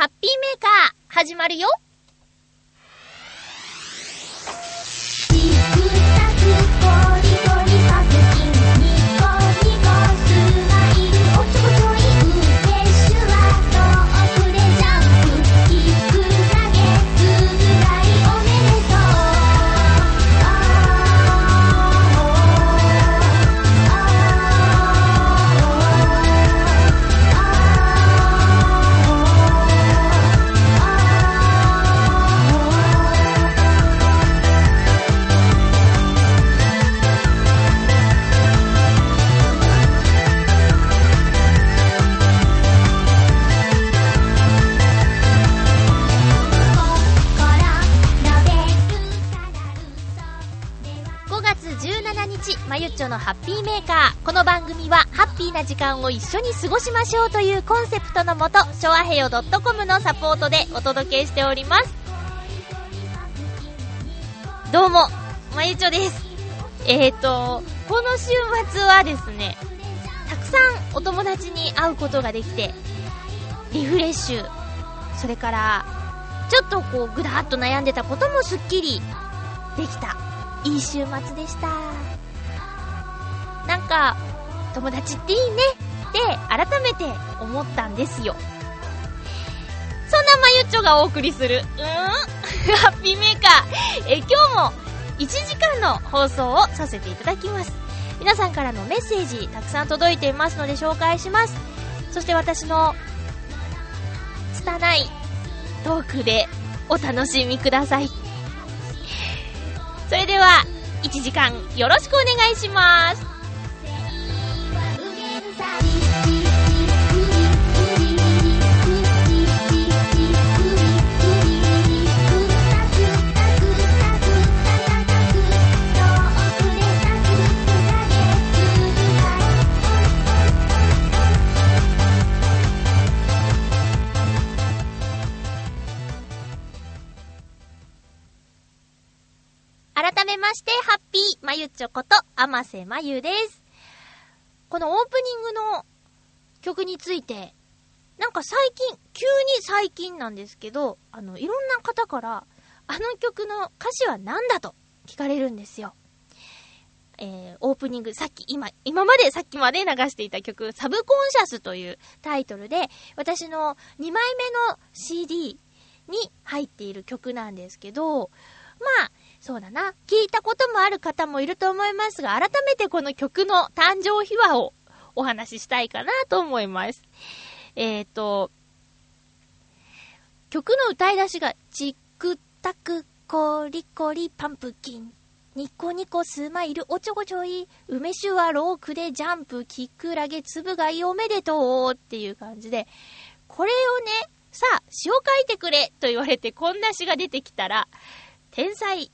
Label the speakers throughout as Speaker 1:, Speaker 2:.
Speaker 1: ハッピーメーカー、始まるよ。ゆっちょのハッピーメーカー。この番組は、ハッピーな時間を一緒に過ごしましょうというコンセプトのもと、ショアヘヨ .com のサポートでお届けしております。どうも、まゆちょです。えーと、この週末はですね、たくさんお友達に会うことができて、リフレッシュ、それから、ちょっとこう、ぐだーっと悩んでたこともすっきりできた。いい週末でした。なんか、友達っていいねって改めて思ったんですよ。そんなまゆっちょがお送りする、うーん ハッピーメーカー。え、今日も1時間の放送をさせていただきます。皆さんからのメッセージたくさん届いていますので紹介します。そして私の拙いトークでお楽しみください。それでは、1時間よろしくお願いします。まして、ハッピーまゆちょこと、あませまゆです。このオープニングの曲について、なんか最近、急に最近なんですけど、あの、いろんな方から、あの曲の歌詞は何だと聞かれるんですよ。えー、オープニング、さっき、今、今までさっきまで流していた曲、サブコンシャスというタイトルで、私の2枚目の CD に入っている曲なんですけど、まあ、そうだな。聞いたこともある方もいると思いますが、改めてこの曲の誕生秘話をお話ししたいかなと思います。えっ、ー、と、曲の歌い出しが、チックタクコリコリパンプキン。ニコニコスマイルおちょこちょい。梅酒はロークでジャンプ、キクラゲ、つぶがいおめでとうっていう感じで、これをね、さあ、詩を書いてくれと言われてこんな詩が出てきたら、天才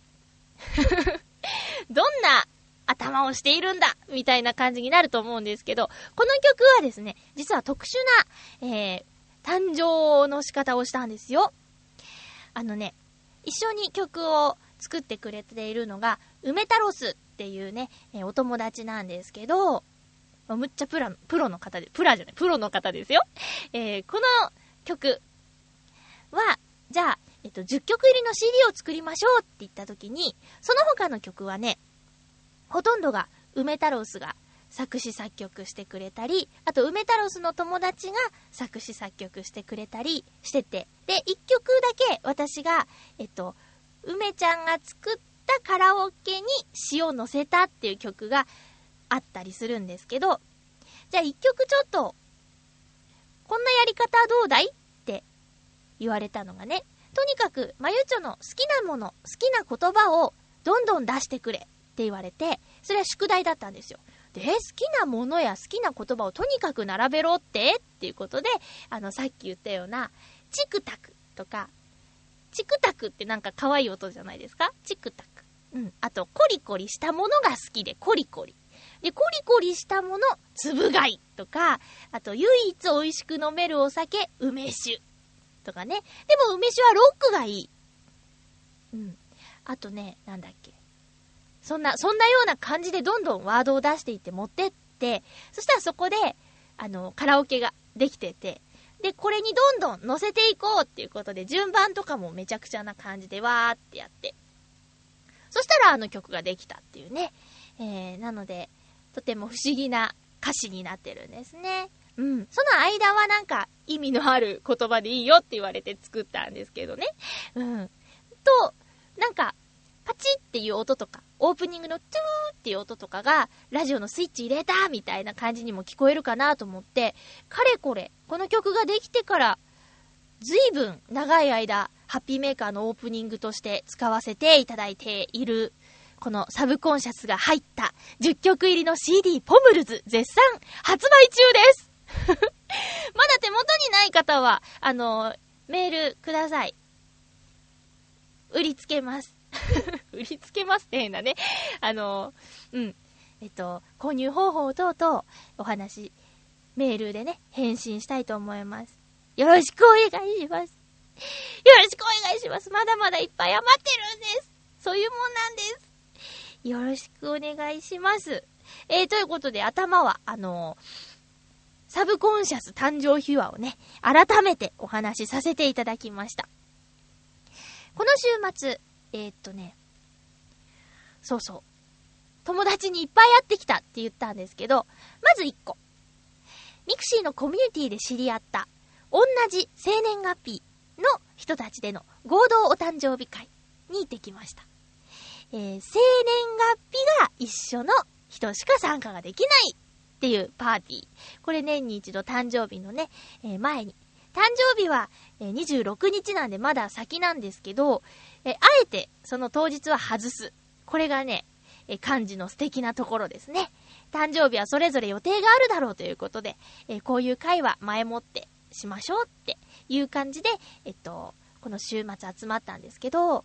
Speaker 1: どんな頭をしているんだみたいな感じになると思うんですけど、この曲はですね、実は特殊な、えー、誕生の仕方をしたんですよ。あのね、一緒に曲を作ってくれているのが、梅太郎スっていうね、えー、お友達なんですけど、むっちゃプラ、プロの方で、プラじゃない、プロの方ですよ。えー、この曲は、じゃあ、と、10曲入りの CD を作りましょうって言った時に、その他の曲はね、ほとんどが梅太郎スが作詞作曲してくれたり、あと梅太郎スの友達が作詞作曲してくれたりしてて、で、1曲だけ私が、えっと、梅ちゃんが作ったカラオケに詩を載せたっていう曲があったりするんですけど、じゃあ1曲ちょっと、こんなやり方どうだいって言われたのがね、とにかく、まゆちょの好きなもの、好きな言葉をどんどん出してくれって言われて、それは宿題だったんですよ。で、好きなものや好きな言葉をとにかく並べろって？っていうことで、あの、さっき言ったような、チクタクとか、チクタクってなんか可愛い音じゃないですか？チクタク。うん。あと、コリコリしたものが好きで、コリコリ。で、コリコリしたもの、つぶ貝とか、あと、唯一美味しく飲めるお酒、梅酒。とかね。でも梅酒はロックがいい。うん。あとね、なんだっけ。そんな、そんなような感じでどんどんワードを出していって持ってって、そしたらそこで、あの、カラオケができてて、で、これにどんどん乗せていこうっていうことで、順番とかもめちゃくちゃな感じでわーってやって。そしたらあの曲ができたっていうね。えー、なので、とても不思議な歌詞になってるんですね。うん。その間はなんか意味のある言葉でいいよって言われて作ったんですけどね。うん。と、なんか、パチっていう音とか、オープニングのトゥーっていう音とかが、ラジオのスイッチ入れたみたいな感じにも聞こえるかなと思って、かれこれ、この曲ができてから、ずいぶん長い間、ハッピーメーカーのオープニングとして使わせていただいている、このサブコンシャスが入った10曲入りの CD ポムルズ絶賛発売中ですまだ手元にない方は、あの、メールください。売りつけます。売りつけますって変なね。あの、うん。えっと、購入方法等々お話、メールでね、返信したいと思います。よろしくお願いします。よろしくお願いします。まだまだいっぱい余ってるんです。そういうもんなんです。よろしくお願いします。えー、ということで、頭は、あのー、サブコンシャス誕生秘話をね、改めてお話しさせていただきました。この週末、えー、っとね、そうそう。友達にいっぱい会ってきたって言ったんですけど、まず1個。 mixi のコミュニティで知り合った、同じ生年月日の人たちでの合同お誕生日会に行ってきました。えー、生年月日が一緒の人しか参加ができないっていうパーティー。これ年に一度誕生日のね、えー、前に。誕生日は、えー、26日なんでまだ先なんですけど、えあえてその当日は外す。これがね、え幹事の素敵なところですね。誕生日はそれぞれ予定があるだろうということで、えこういう会は前もってしましょうっていう感じで、えっと、この週末集まったんですけど、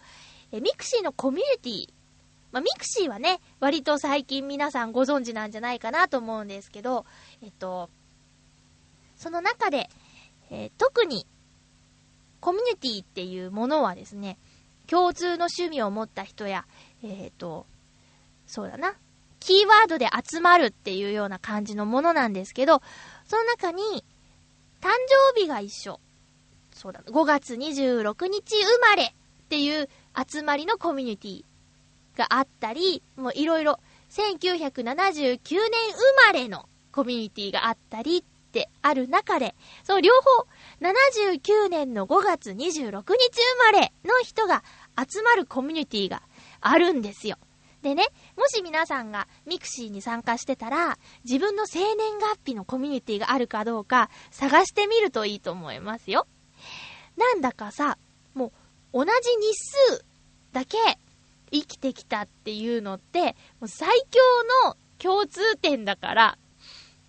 Speaker 1: え mixi のコミュニティ、まあ、 mixi はね、割と最近皆さんご存知なんじゃないかなと思うんですけど、えっと、その中で、えー、特にコミュニティっていうものはですね、共通の趣味を持った人や、えっ、ー、と、そうだな、キーワードで集まるっていうような感じのものなんですけど、その中に、誕生日が一緒。そうだ、5月26日生まれっていう集まりのコミュニティがあったり、もういろいろ、1979年生まれのコミュニティがあったりってある中で、その両方、79年の5月26日生まれの人が集まるコミュニティがあるんですよ。でね、もし皆さんが mixi に参加してたら、自分の生年月日のコミュニティがあるかどうか探してみるといいと思いますよ。なんだかさ、もう同じ日数だけ生きてきたっていうのって、もう最強の共通点だから、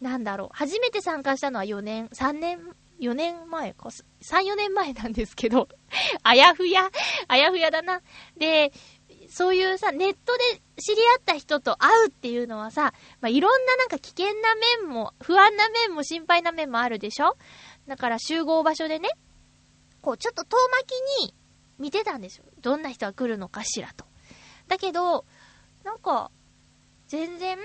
Speaker 1: なんだろう、初めて参加したのは4年、3年4年前か、3、4年前なんですけど、あやふや、あやふやだな。で、そういうさ、ネットで知り合った人と会うっていうのはさ、まあ、いろんななんか危険な面も、不安な面も心配な面もあるでしょ？だから集合場所でね、こう、ちょっと遠巻きに見てたんですよ。どんな人が来るのかしらと。だけど、なんか、全然、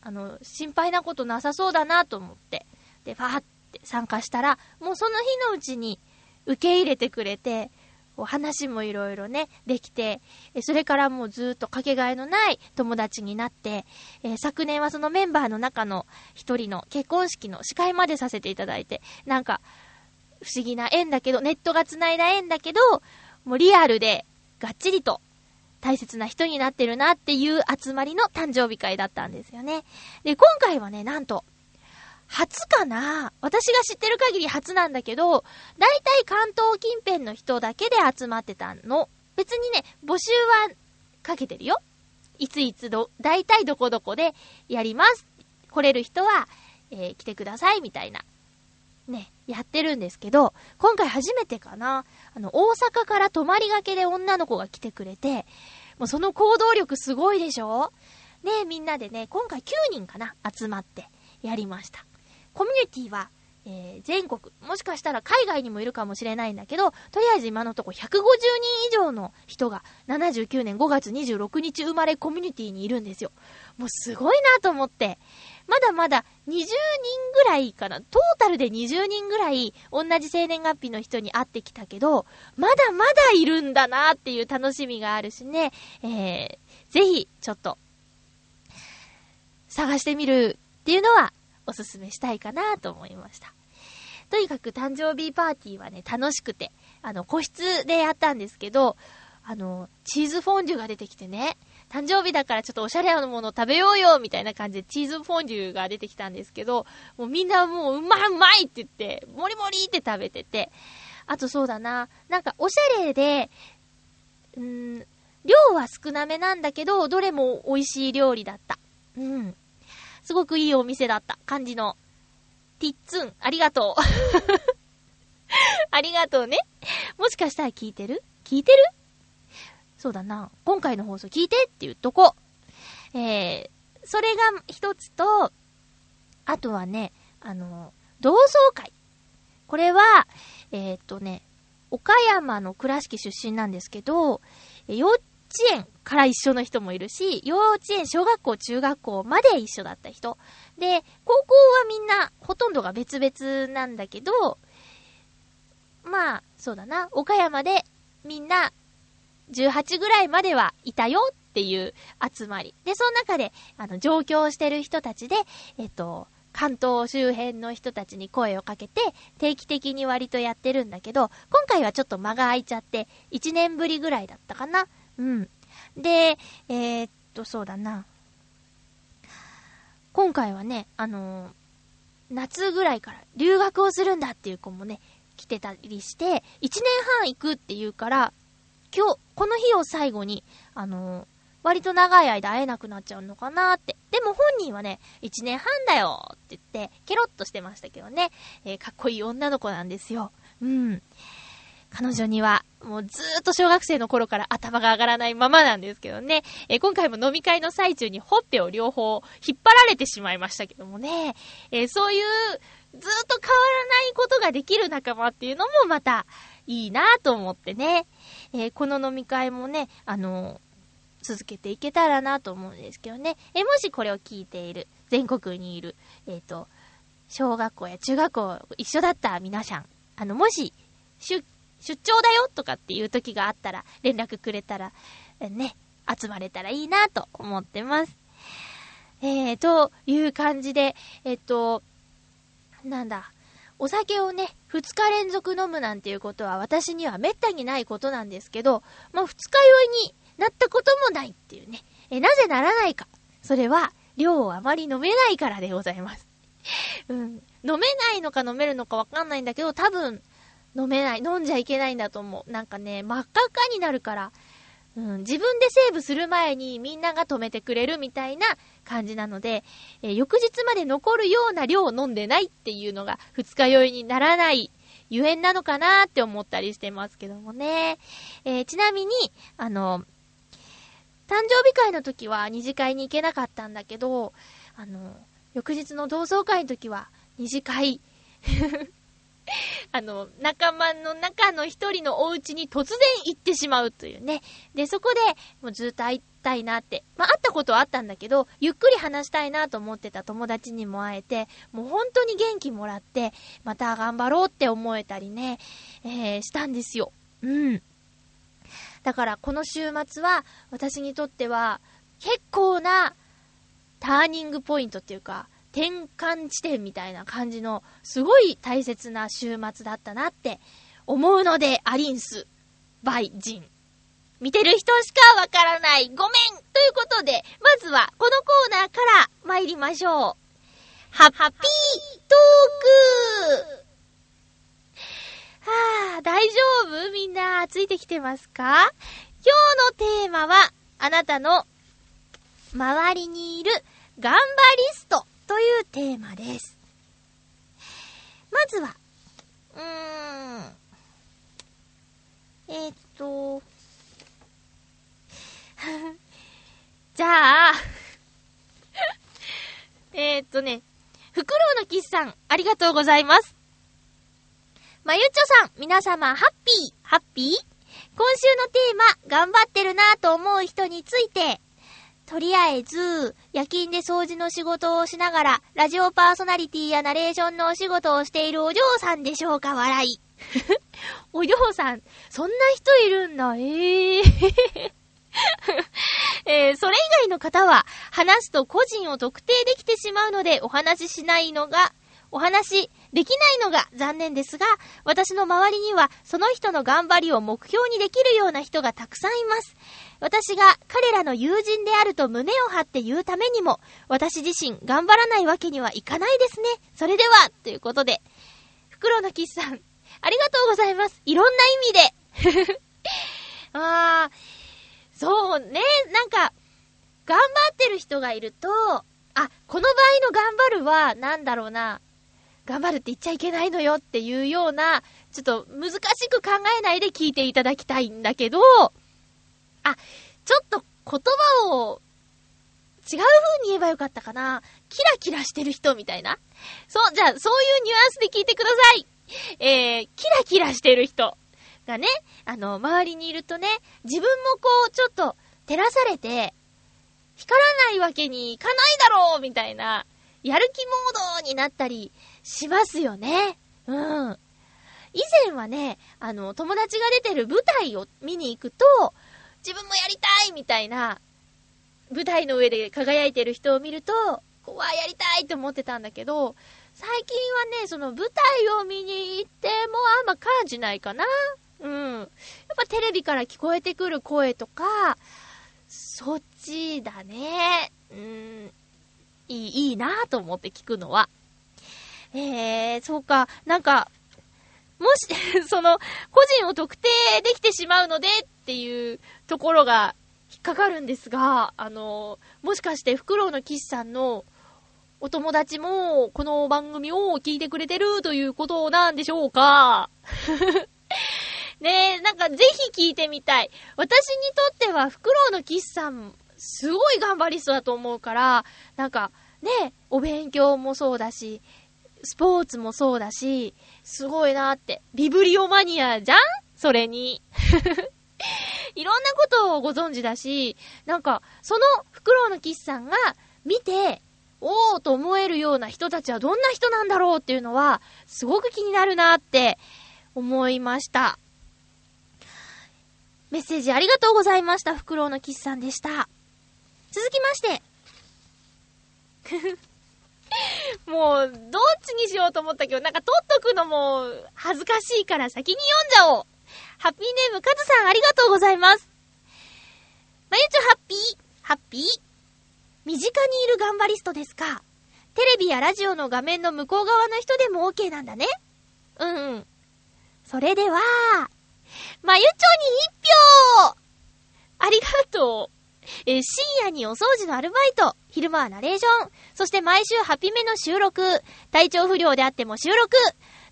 Speaker 1: あの、心配なことなさそうだなと思って。で、ファーって参加したら、もうその日のうちに受け入れてくれて、お話もいろいろね、できて、それからもうずっとかけがえのない友達になって、え、昨年はそのメンバーの中の一人の結婚式の司会までさせていただいて、なんか、不思議な縁だけど、ネットが繋いだ縁だけど、もうリアルでがっちりと大切な人になってるなっていう集まりの誕生日会だったんですよね。で、今回はね、なんと、初かな私が知ってる限り初なんだけど、だいたい関東近辺の人だけで集まってたの。別にね、募集はかけてるよ。いついつど、だいたいどこどこでやります。来れる人は、えー、来てください、みたいな。ね、やってるんですけど、今回初めてかな。あの、大阪から泊まりがけで女の子が来てくれて、もうその行動力すごいでしょ？ねみんなでね、今回9人かな、集まってやりました。コミュニティは、えー、全国、もしかしたら海外にもいるかもしれないんだけど、とりあえず今のとこ150人以上の人が79年5月26日生まれコミュニティにいるんですよ。もうすごいなと思って。まだまだ20人ぐらいかな。トータルで20人ぐらい同じ生年月日の人に会ってきたけど、まだまだいるんだなっていう楽しみがあるしね。えー、ぜひ、ちょっと、探してみるっていうのはおすすめしたいかなと思いました。とにかく誕生日パーティーはね、楽しくて、あの、個室でやったんですけど、あの、チーズフォンデュが出てきてね、誕生日だからちょっとおしゃれなもの食べようよみたいな感じでチーズフォンデュが出てきたんですけど、もうみんなもううまいうまいって言って、もりもりって食べてて、あとそうだな、なんかおしゃれで、うーん、量は少なめなんだけど、どれも美味しい料理だった。うん。すごくいいお店だった感じの。ティッツン、ありがとう。ありがとうね。もしかしたら聞いてる？聞いてる？そうだな。今回の放送聞いてって言っとこう。えー、それが一つと、あとはね、あの、同窓会。これは、えー、っとね、岡山の倉敷出身なんですけど、幼稚園から一緒の人もいるし、幼稚園、小学校、中学校まで一緒だった人。で、高校はみんな、ほとんどが別々なんだけど、まあ、そうだな、岡山でみんな18ぐらいまではいたよっていう集まり。で、その中で、あの、上京してる人たちで、えっと、関東周辺の人たちに声をかけて、定期的に割とやってるんだけど、今回はちょっと間が空いちゃって、1年ぶりぐらいだったかな。うん。で、えー、っと、そうだな。今回はね、あのー、夏ぐらいから留学をするんだっていう子もね、来てたりして、1年半行くっていうから、今日、この日を最後に、あのー、割と長い間会えなくなっちゃうのかなって。でも本人はね、1年半だよって言って、ケロッとしてましたけどね、えー、かっこいい女の子なんですよ。うん。彼女には、もうずーっと小学生の頃から頭が上がらないままなんですけどね。えー、今回も飲み会の最中にほっぺを両方引っ張られてしまいましたけどもね。えー、そういう、ずーっと変わらないことができる仲間っていうのもまた、いいなと思ってね。えー、この飲み会もね、あの、続けていけたらなと思うんですけどね。えー、もしこれを聞いている、全国にいる、えっ、と、小学校や中学校一緒だった皆さん、あの、もし、出、出張だよとかっていう時があったら、連絡くれたら、ね、集まれたらいいなと思ってます。えー、という感じで、えっと、なんだ、お酒をね、二日連続飲むなんていうことは私には滅多にないことなんですけど、まあ、二日酔いになったこともないっていうね。え、なぜならないか。それは、量をあまり飲めないからでございます。うん。飲めないのか飲めるのかわかんないんだけど、多分、飲めない。飲んじゃいけないんだと思う。なんかね、真っ赤っかになるから、うん、自分でセーブする前にみんなが止めてくれるみたいな感じなので、えー、翌日まで残るような量を飲んでないっていうのが二日酔いにならないゆえんなのかなって思ったりしてますけどもね。えー、ちなみに、あの、誕生日会の時は二次会に行けなかったんだけど、あの、翌日の同窓会の時は二次会 あの、仲間の中の一人のお家に突然行ってしまうというね。で、そこで、もうずっと会いたいなって。まあ、会ったことはあったんだけど、ゆっくり話したいなと思ってた友達にも会えて、もう本当に元気もらって、また頑張ろうって思えたりね、えー、したんですよ。うん。だから、この週末は、私にとっては、結構な、ターニングポイントっていうか、転換地点みたいな感じの、すごい大切な週末だったなって思うので、アリンス、バイ、ジン。見てる人しかわからない。ごめんということで、まずはこのコーナーから参りましょう。ハッピートークはあ、大丈夫？みんな、ついてきてますか？今日のテーマは、あなたの周りにいる頑張りストというテーマです。まずは、うーん、えー、っと、じゃあ えっとね、フクロウのキスさん、ありがとうございます。まゆちょさん、皆様、ハッピー、ハッピー今週のテーマ、頑張ってるなぁと思う人について、とりあえず、夜勤で掃除の仕事をしながら、ラジオパーソナリティやナレーションのお仕事をしているお嬢さんでしょうか、笑い。お嬢さん、そんな人いるんだ、ええー えー、それ以外の方は、話すと個人を特定できてしまうので、お話ししないのが、お話できないのが残念ですが、私の周りには、その人の頑張りを目標にできるような人がたくさんいます。私が彼らの友人であると胸を張って言うためにも、私自身頑張らないわけにはいかないですね。それでは、ということで、袋のキスさん、ありがとうございます。いろんな意味で。あー、そうね、なんか、頑張ってる人がいると、あ、この場合の頑張るは、なんだろうな、頑張るって言っちゃいけないのよっていうような、ちょっと難しく考えないで聞いていただきたいんだけど、あ、ちょっと言葉を違う風に言えばよかったかな。キラキラしてる人みたいな。そう、じゃあ、そういうニュアンスで聞いてください。えー、キラキラしてる人がね、あの、周りにいるとね、自分もこう、ちょっと照らされて、光らないわけにいかないだろうみたいな、やる気モードになったりしますよね。うん。以前はね、あの、友達が出てる舞台を見に行くと、自分もやりたいみたいな、舞台の上で輝いてる人を見ると、こわ、やりたいって思ってたんだけど、最近はね、その舞台を見に行ってもあんま感じないかな。うん。やっぱテレビから聞こえてくる声とか、そっちだね。うん。いい、いいなと思って聞くのは。えー、そうか、なんか、もし、その、個人を特定できてしまうのでっていうところが引っかかるんですが、あの、もしかしてフクロウのキスさんのお友達もこの番組を聞いてくれてるということなんでしょうか？ねえ、なんかぜひ聞いてみたい。私にとってはフクロウのキスさん、すごい頑張りそうだと思うから、なんか、ね、お勉強もそうだし、スポーツもそうだし、すごいなって。ビブリオマニアじゃん？それに。いろんなことをご存知だし、なんか、そのフクロウのキスさんが見て、おーと思えるような人たちはどんな人なんだろうっていうのは、すごく気になるなって思いました。メッセージありがとうございました。フクロウのキスさんでした。続きまして。もう、どっちにしようと思ったけど、なんか撮っとくのも恥ずかしいから先に読んじゃおう。ハッピーネームカズさんありがとうございます。まゆちょハッピー、ハッピー。身近にいる頑張りストですか。テレビやラジオの画面の向こう側の人でも OK なんだね。うんうん。それでは、まゆちょに一票ありがとう。え、深夜にお掃除のアルバイト、昼間はナレーション、そして毎週ハピメの収録、体調不良であっても収録、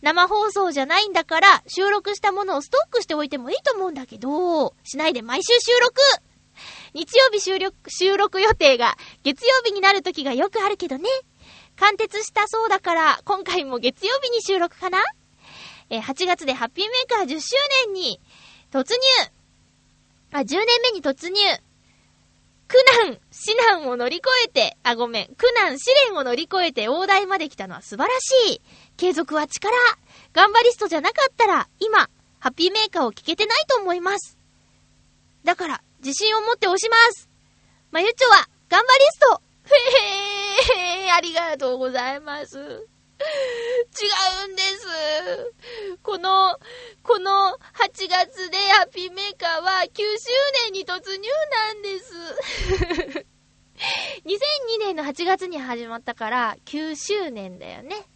Speaker 1: 生放送じゃないんだから、収録したものをストックしておいてもいいと思うんだけど、しないで毎週収録。日曜日収録、収録予定が月曜日になる時がよくあるけどね。貫徹したそうだから、今回も月曜日に収録かな。え、8月でハッピーメーカー10周年に突入。あ、10年目に突入。苦難、死難を乗り越えて、あ、ごめん、苦難、試練を乗り越えて大台まで来たのは素晴らしい。継続は力。頑張りストじゃなかったら、今、ハッピーメーカーを聞けてないと思います。だから、自信を持って押します。まゆちょは、頑張りストへへー、ありがとうございます。違うんです。この、この8月でハッピーメーカーは9周年に突入なんです。2002年の8月に始まったから9周年だよね。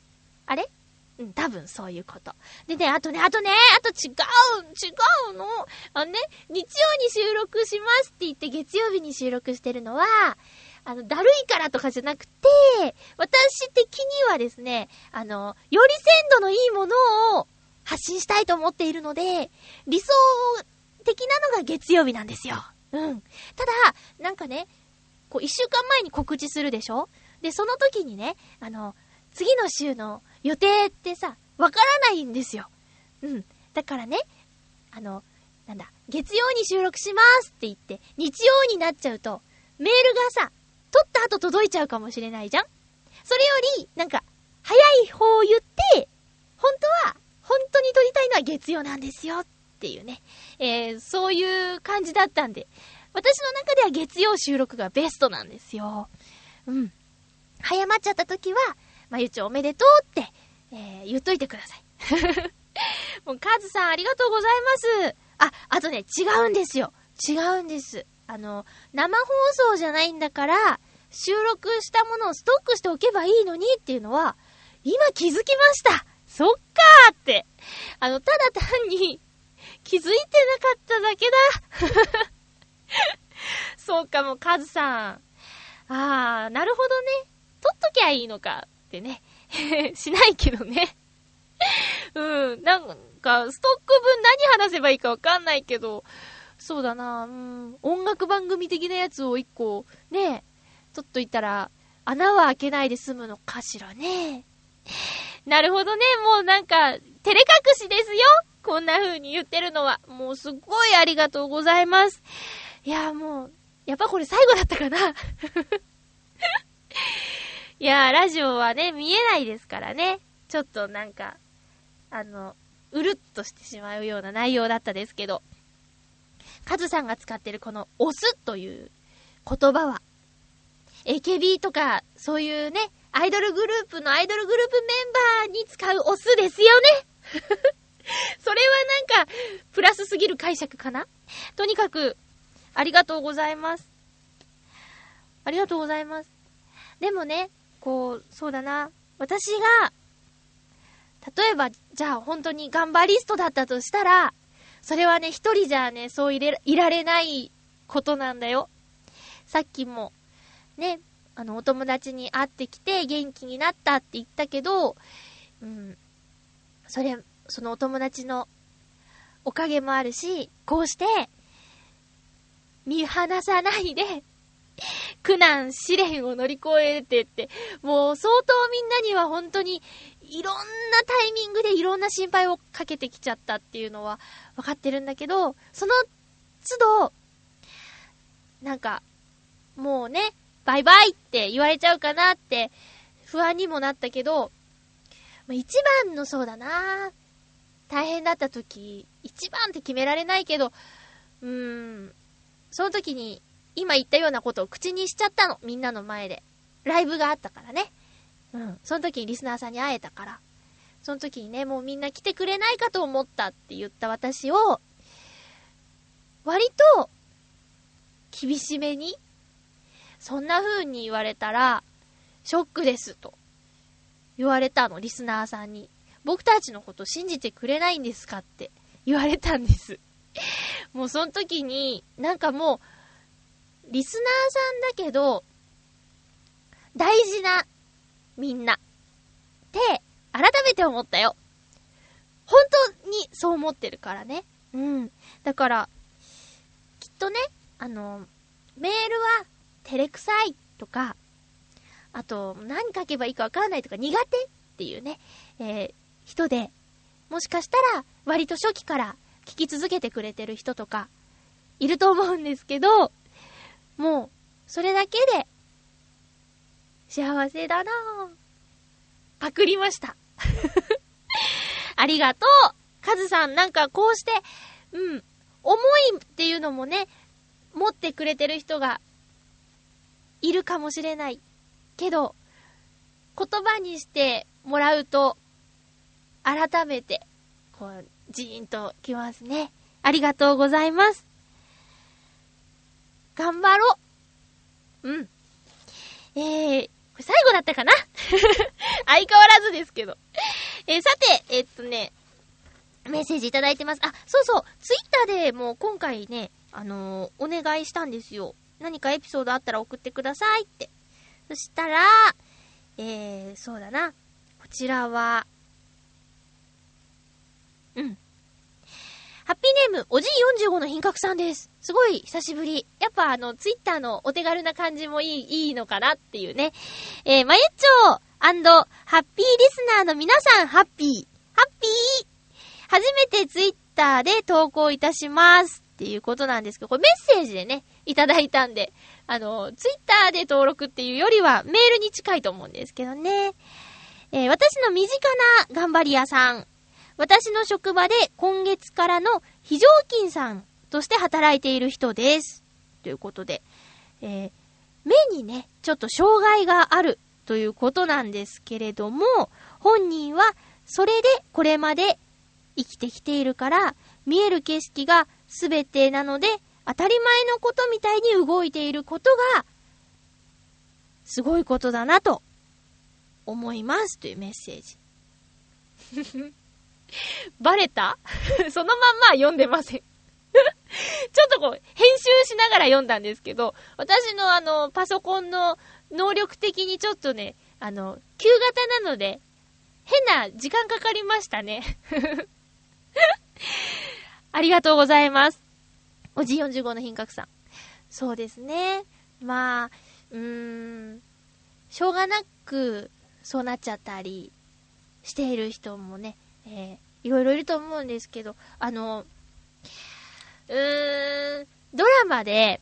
Speaker 1: あれ？うん、多分そういうこと。でね、あとね、あとね、あと違う、違うの。あのね、日曜に収録しますって言って月曜日に収録してるのは、あの、だるいからとかじゃなくて、私的にはですね、あの、より鮮度のいいものを発信したいと思っているので、理想的なのが月曜日なんですよ。うん。ただ、なんかね、こう、一週間前に告知するでしょ？で、その時にね、あの、次の週の予定ってさ、わからないんですよ。うん。だからね、あの、なんだ、月曜に収録しますって言って、日曜になっちゃうと、メールがさ、撮った後届いちゃうかもしれないじゃんそれより、なんか、早い方を言って、本当は、本当に撮りたいのは月曜なんですよっていうね。えー、そういう感じだったんで、私の中では月曜収録がベストなんですよ。うん。早まっちゃった時は、まゆちょおめでとうって、えー、言っといてください。もう、カズさんありがとうございます。あ、あとね、違うんですよ。違うんです。あの、生放送じゃないんだから、収録したものをストックしておけばいいのにっていうのは、今気づきましたそっかーって。あの、ただ単に気づいてなかっただけだ。そうかも、カズさん。あー、なるほどね。取っときゃいいのかってね。しないけどね。うん、なんか、ストック分何話せばいいかわかんないけど、そうだな、うん、音楽番組的なやつを一個、ね、取っといたら、穴は開けないで済むのかしらね。なるほどね、もうなんか、照れ隠しですよこんな風に言ってるのは。もうすっごいありがとうございます。いや、もう、やっぱこれ最後だったかな いや、ラジオはね、見えないですからね。ちょっとなんか、あの、うるっとしてしまうような内容だったですけど、カズさんが使ってるこの押すという言葉は、AKB とか、そういうね、アイドルグループのアイドルグループメンバーに使う押すですよね それはなんか、プラスすぎる解釈かな？とにかく、ありがとうございます。ありがとうございます。でもね、こう、そうだな。私が、例えば、じゃあ本当に頑張りストだったとしたら、それはね、一人じゃね、そういれ、いられないことなんだよ。さっきも、ね、あの、お友達に会ってきて元気になったって言ったけど、うん、それ、そのお友達のおかげもあるし、こうして、見放さないで、苦難試練を乗り越えてって、もう相当みんなには本当にいろんなタイミングでいろんな心配をかけてきちゃったっていうのは分かってるんだけど、その都度、なんか、もうね、バイバイって言われちゃうかなって不安にもなったけど、一番のそうだな大変だった時、一番って決められないけど、うーん、その時に今言ったようなことを口にしちゃったの。みんなの前で。ライブがあったからね。うん。その時にリスナーさんに会えたから。その時にね、もうみんな来てくれないかと思ったって言った私を、割と、厳しめに、そんな風に言われたら、ショックですと、言われたの、リスナーさんに。僕たちのこと信じてくれないんですかって言われたんです。もうその時に、なんかもう、リスナーさんだけど、大事なみんな。って、改めて思ったよ。本当にそう思ってるからね。うん。だから、きっとね、あの、メールは照れくさいとか、あと、何書けばいいかわからないとか苦手っていうね、えー、人で、もしかしたら割と初期から聞き続けてくれてる人とか、いると思うんですけど、もう、それだけで、幸せだな。パクりました。ありがとうカズさん、なんかこうして、うん、思いっていうのもね、持ってくれてる人がいるかもしれない。けど、言葉にしてもらうと、改めて、こう、ジーンときますね。ありがとうございます。頑張ろう。うん。えー、これ最後だったかな？相変わらずですけど。えー、さて、えー、っとね、メッセージいただいてます。あ、そうそう、ツイッターでもう今回ね、あのー、お願いしたんですよ。何かエピソードあったら送ってくださいって。そしたら、えー、そうだな。こちらは、うん。おじい45の品格さんです。すごい久しぶり。やっぱあの、ツイッターのお手軽な感じもいい、いいのかなっていうね。えー、まゆっちょーハッピーリスナーの皆さん、ハッピー。ハッピー初めてツイッターで投稿いたします。っていうことなんですけど、これメッセージでね、いただいたんで、あの、ツイッターで登録っていうよりはメールに近いと思うんですけどね。えー、私の身近な頑張り屋さん。私の職場で今月からの非常勤さんとして働いている人です。ということで、えー、目にね、ちょっと障害があるということなんですけれども、本人はそれでこれまで生きてきているから、見える景色が全てなので、当たり前のことみたいに動いていることが、すごいことだなと思いますというメッセージ。バレた？そのまんま読んでません ちょっとこう、編集しながら読んだんですけど、私のあの、パソコンの能力的にちょっとね、あの、旧型なので、変な時間かかりましたねありがとうございます。おじ45の品格さん。そうですね。まあ、うーん、しょうがなく、そうなっちゃったりしている人もね、えー、いろいろいると思うんですけど、あの、うーん、ドラマで、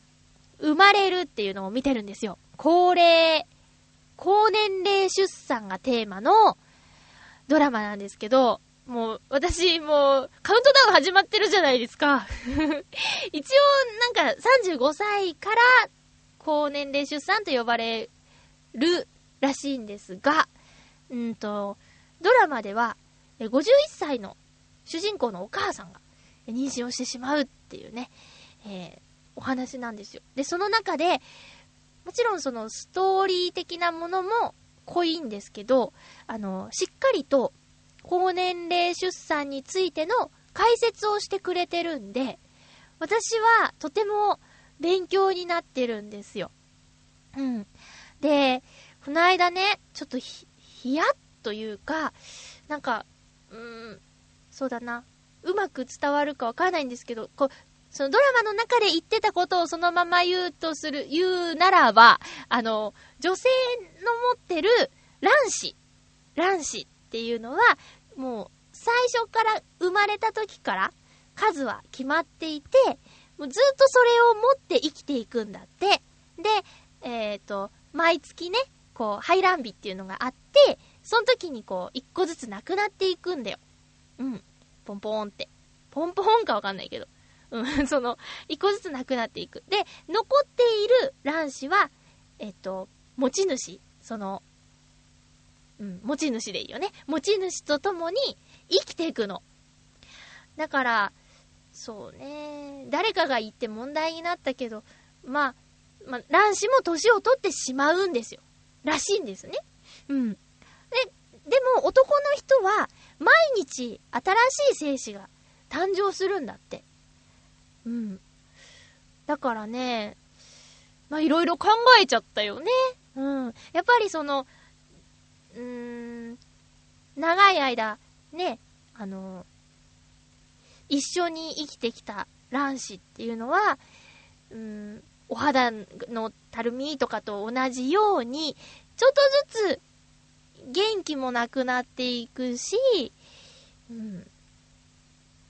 Speaker 1: 生まれるっていうのを見てるんですよ。高齢、高年齢出産がテーマのドラマなんですけど、もう、私、もう、カウントダウン始まってるじゃないですか。一応、なんか、35歳から、高年齢出産と呼ばれるらしいんですが、うんと、ドラマでは、51歳の主人公のお母さんが妊娠をしてしまうっていうね、えー、お話なんですよ。で、その中で、もちろんそのストーリー的なものも濃いんですけど、あの、しっかりと高年齢出産についての解説をしてくれてるんで、私はとても勉強になってるんですよ。うん。で、この間ね、ちょっとひ、ひやというか、なんか、うーん、そうだな。うまく伝わるかわからないんですけど、こう、そのドラマの中で言ってたことをそのまま言うとする、言うならば、あの、女性の持ってる卵子、卵子っていうのは、もう、最初から生まれた時から数は決まっていて、もうずっとそれを持って生きていくんだって。で、えっ、ー、と、毎月ね、こう、排卵日っていうのがあって、その時にこう、一個ずつなくなっていくんだよ。うん。ポンポーンって。ポンポーンかわかんないけど。うん、その、一個ずつなくなっていく。で、残っている卵子は、えっと、持ち主、その、うん、持ち主でいいよね。持ち主と共に生きていくの。だから、そうね、誰かが言って問題になったけど、まあ、まあ、卵子も年を取ってしまうんですよ。らしいんですね。うん。で、でも男の人は、毎日新しい精子が誕生するんだって。うん。だからね、まあ、いろいろ考えちゃったよね。うん。やっぱりその、うーん、長い間、ね、あの、一緒に生きてきた卵子っていうのは、うん、お肌のたるみとかと同じように、ちょっとずつ元気もなくなっていくし、うん、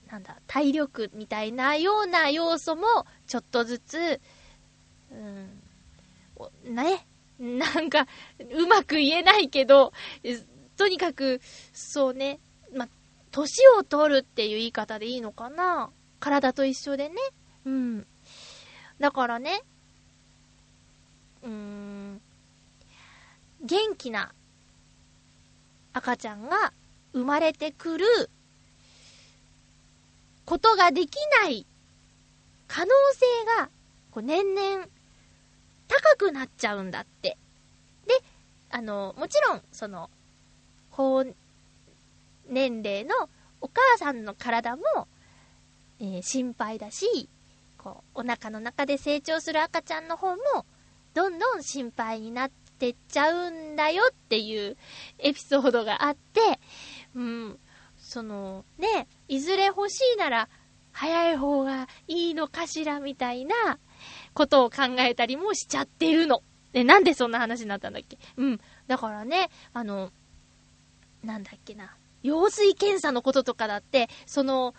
Speaker 1: なんだ、体力みたいなような要素もちょっとずつ、うん、ね、なんか、うまく言えないけど、とにかく、そうね、ま、年を取るっていう言い方でいいのかな体と一緒でね。うん。だからね、うーん、元気な赤ちゃんが生まれてくることができない可能性が、こう年々高くなっちゃうんだって。で、あの、もちろん、その、高年齢のお母さんの体も、えー、心配だし、こう、お腹の中で成長する赤ちゃんの方も、どんどん心配になってっちゃうんだよっていうエピソードがあって、うん、その、ね、いずれ欲しいなら、早い方がいいのかしらみたいなことを考えたりもしちゃってるの。で、なんでそんな話になったんだっけ？うん。だからね、あの、なんだっけな。羊水検査のこととかだって、その、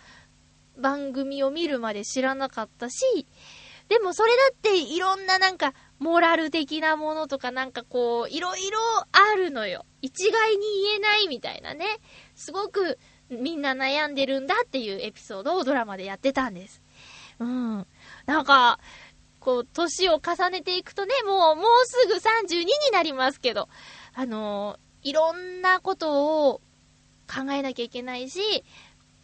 Speaker 1: 番組を見るまで知らなかったし、でもそれだっていろんななんか、モラル的なものとかなんかこう、いろいろあるのよ。一概に言えないみたいなね。すごくみんな悩んでるんだっていうエピソードをドラマでやってたんです。うん。なんか、こう、年を重ねていくとね、もう、もうすぐ32になりますけど、あの、いろんなことを考えなきゃいけないし、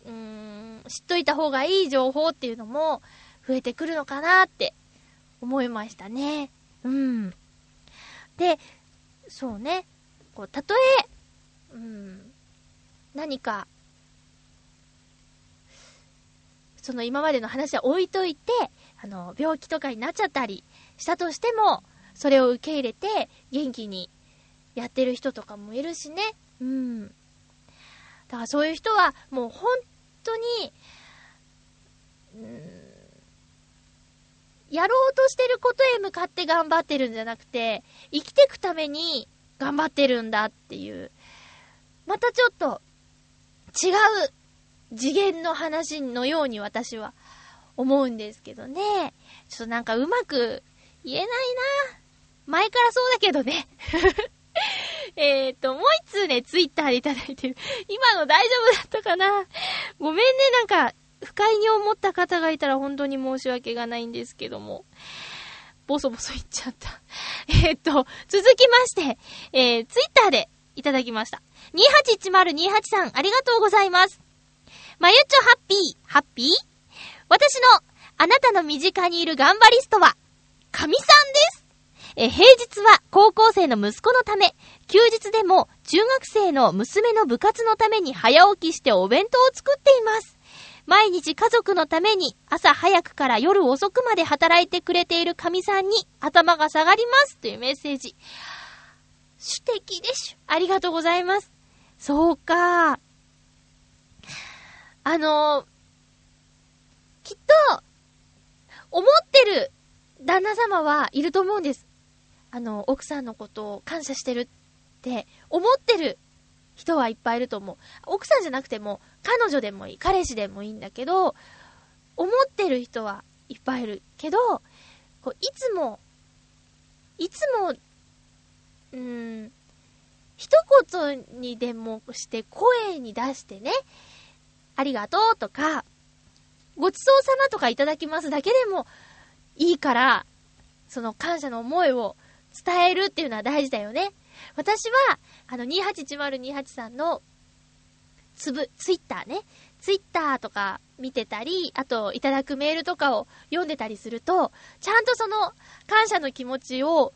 Speaker 1: うーん、知っといた方がいい情報っていうのも増えてくるのかなって思いましたね。うん。で、そうね、こう、たとえ、うん、何か、その今までの話は置いといて、あの、病気とかになっちゃったりしたとしても、それを受け入れて元気にやってる人とかもいるしね。うん。だからそういう人はもう本当に、うん、やろうとしてることへ向かって頑張ってるんじゃなくて、生きてくために頑張ってるんだっていう、またちょっと違う次元の話のように私は思うんですけどね。ちょっとなんかうまく言えないな前からそうだけどね。えっと、もう一通ね、ツイッターでいただいてる。今の大丈夫だったかなごめんね、なんか、不快に思った方がいたら本当に申し訳がないんですけども。ボソボソ言っちゃった。えっと、続きまして、えー、ツイッターでいただきました。281028さん、ありがとうございます。まゆちょハッピー、ハッピー？私の、あなたの身近にいる頑張りストは、神さんですえ、平日は高校生の息子のため、休日でも中学生の娘の部活のために早起きしてお弁当を作っています。毎日家族のために朝早くから夜遅くまで働いてくれている神さんに頭が下がりますというメッセージ。素敵でしょ。ありがとうございます。そうか。あのきっと、思ってる旦那様はいると思うんです。あの、奥さんのことを感謝してるって思ってる人はいっぱいいると思う。奥さんじゃなくても、彼女でもいい、彼氏でもいいんだけど、思ってる人はいっぱいいるけど、こういつも、いつも、うーん、一言にでもして声に出してね、ありがとうとか、ごちそうさまとかいただきますだけでもいいから、その感謝の思いを伝えるっていうのは大事だよね。私は、あの、281028さんの、つぶ、ツイッターね。ツイッターとか見てたり、あと、いただくメールとかを読んでたりすると、ちゃんとその、感謝の気持ちを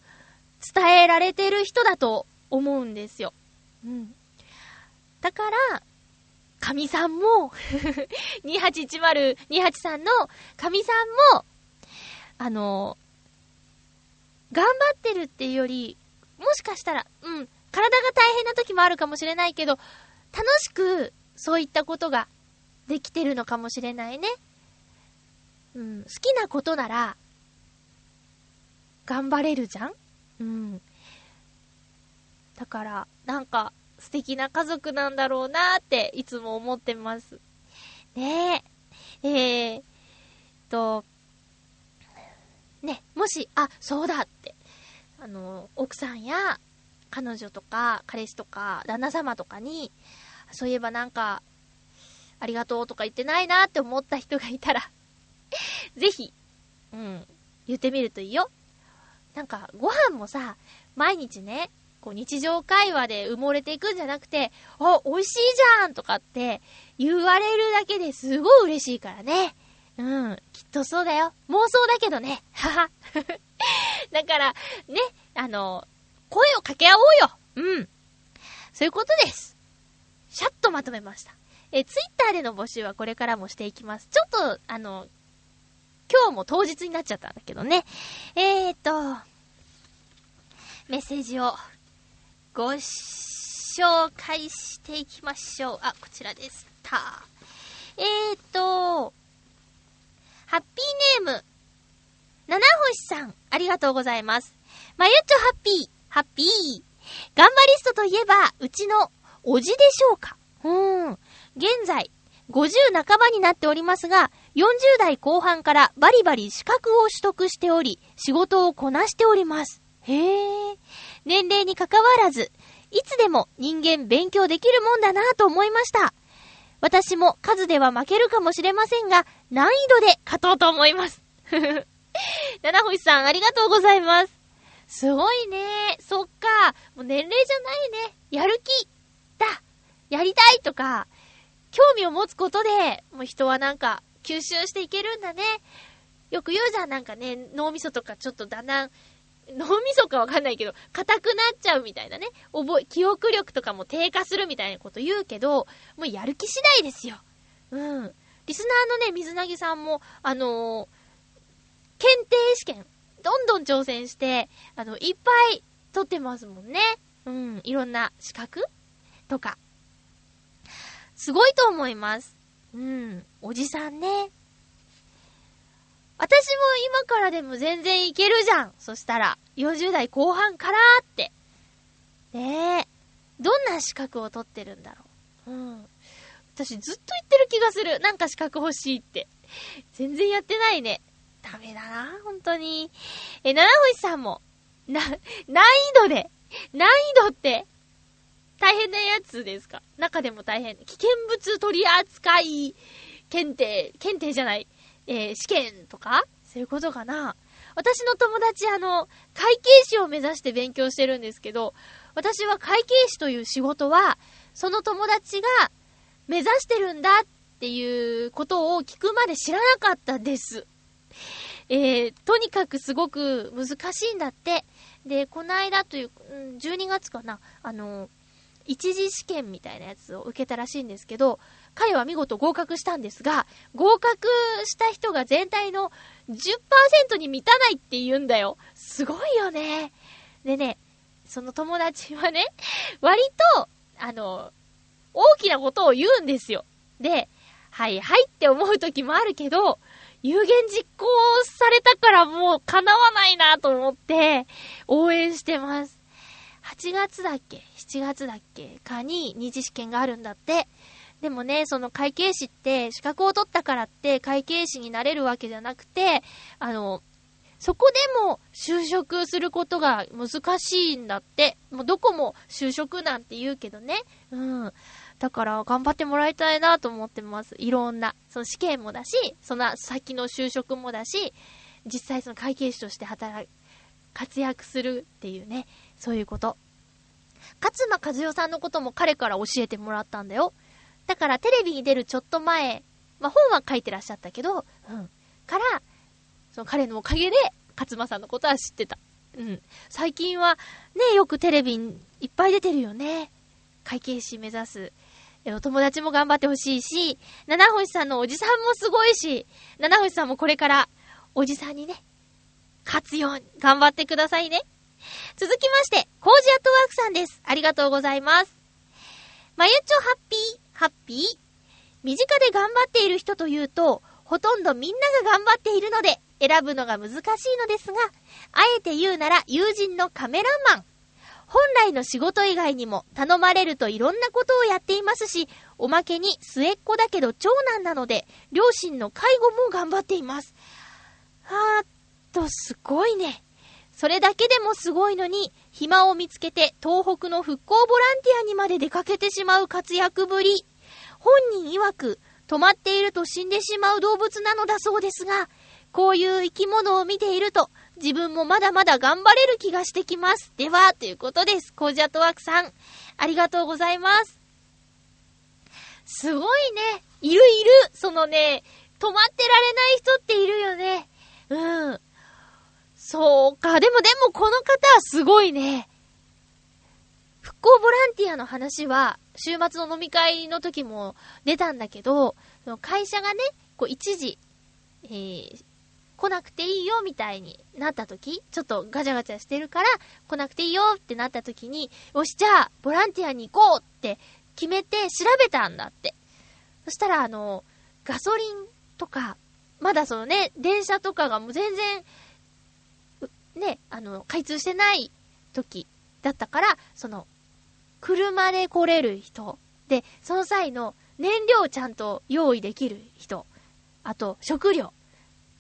Speaker 1: 伝えられてる人だと思うんですよ。うん。だから、神さんも 281028さんの神さんも、あの、頑張ってるっていうより、もしかしたら、うん、体が大変な時もあるかもしれないけど、楽しくそういったことができてるのかもしれないね。うん、好きなことなら、頑張れるじゃん？うん。だから、なんか、素敵な家族なんだろうなーっていつも思ってます。ねえ。えー、と、ね、もし、あ、そうだって、あの、奥さんや彼女とか彼氏とか旦那様とかに、そういえばなんか、ありがとうとか言ってないなって思った人がいたら ぜひ、うん、言ってみるといいよ。なんか、ご飯もさ、毎日ね、こう日常会話で埋もれていくんじゃなくて、あ、美味しいじゃんとかって言われるだけですごい嬉しいからね。うん、きっとそうだよ。妄想だけどね。はは。だから、ね、あの、声を掛け合おうよ。うん。そういうことです。シャッとまとめました。え、ツイッターでの募集はこれからもしていきます。ちょっと、あの、今日も当日になっちゃったんだけどね。えーと、メッセージをご紹介していきましょう。あ、こちらでした。えーと、ハッピーネーム、七星さん、ありがとうございます。まゆっちょハッピー、ハッピー。頑張りストといえば、うちの、おじでしょうかうーん。現在、50半ばになっておりますが、40代後半からバリバリ資格を取得しており、仕事をこなしております。へえ。年齢に関わらず、いつでも人間勉強できるもんだなぁと思いました。私も数では負けるかもしれませんが、難易度で勝とうと思います。七星さん、ありがとうございます。すごいね。そっか。もう年齢じゃないね。やる気だ。やりたいとか、興味を持つことで、もう人はなんか吸収していけるんだね。よく言うじゃん、なんかね、脳みそとかちょっとだんだん、脳みそかわかんないけど、硬くなっちゃうみたいなね。覚え、記憶力とかも低下するみたいなこと言うけど、もうやる気次第ですよ。うん。リスナーのね、水なぎさんも、あのー、検定試験、どんどん挑戦して、あの、いっぱい取ってますもんね。うん。いろんな資格とか。すごいと思います。うん。おじさんね。私も今からでも全然いけるじゃん。そしたら、40代後半からって。ねえ。どんな資格を取ってるんだろう。うん。私ずっと言ってる気がする。なんか資格欲しいって。全然やってないね。ダメだな、本当に。え、七星さんも、な、難易度で、難易度って、大変なやつですか？中でも大変。危険物取扱い検定、検定じゃない、えー、試験とか？そういうことかな私の友達、あの、会計士を目指して勉強してるんですけど、私は会計士という仕事は、その友達が目指してるんだっていうことを聞くまで知らなかったです。えー、とにかくすごく難しいんだって。で、この間という、うん、12月かな、あの、一次試験みたいなやつを受けたらしいんですけど、彼は見事合格したんですが、合格した人が全体の10%に満たないって言うんだよ。すごいよね。でね、その友達はね、割と、あの、大きなことを言うんですよ。で、はいはいって思う時もあるけど、有言実行されたからもう叶わないなと思って、応援してます。8月だっけ ?7 月だっけ？かに二次試験があるんだって。でもね、その会計士って資格を取ったからって会計士になれるわけじゃなくて、あの、そこでも就職することが難しいんだって。もうどこも就職なんて言うけどね。うん。だから頑張ってもらいたいなと思ってます。いろんな。その試験もだし、その先の就職もだし、実際その会計士として働く、活躍するっていうね、そういうこと。勝間和代さんのことも彼から教えてもらったんだよ。だからテレビに出るちょっと前、まあ、本は書いてらっしゃったけど、うん。から、その彼のおかげで、勝間さんのことは知ってた。うん。最近は、ね、よくテレビにいっぱい出てるよね。会計士目指すえお友達も頑張ってほしいし、七星さんのおじさんもすごいし、七星さんもこれからおじさんにね、勝つように頑張ってくださいね。続きまして、コージアットワークさんです。ありがとうございます。まゆちょハッピー、ハッピー。身近で頑張っている人というと、ほとんどみんなが頑張っているので、選ぶのが難しいのですが、あえて言うなら友人のカメラマン。本来の仕事以外にも頼まれるといろんなことをやっていますし、おまけに末っ子だけど長男なので、両親の介護も頑張っています。はーっと、すごいね。それだけでもすごいのに、暇を見つけて東北の復興ボランティアにまで出かけてしまう活躍ぶり。本人曰く、止まっていると死んでしまう動物なのだそうですが、こういう生き物を見ていると、自分もまだまだ頑張れる気がしてきます。では、ということです。コージアトワークさん、ありがとうございます。すごいね。いるいる。そのね、止まってられない人っているよね。うん。そうか。でもでもこの方はすごいね。復興ボランティアの話は、週末の飲み会の時も出たんだけど、会社がね、こう一時、えー、来なくていいよみたいになった時、ちょっとガチャガチャしてるから来なくていいよってなった時に、よし、じゃあ、ボランティアに行こうって決めて調べたんだって。そしたら、あの、ガソリンとか、まだそのね、電車とかがもう全然、ね、あの、開通してない時だったから、その、車で来れる人、で、その際の燃料をちゃんと用意できる人、あと、食料、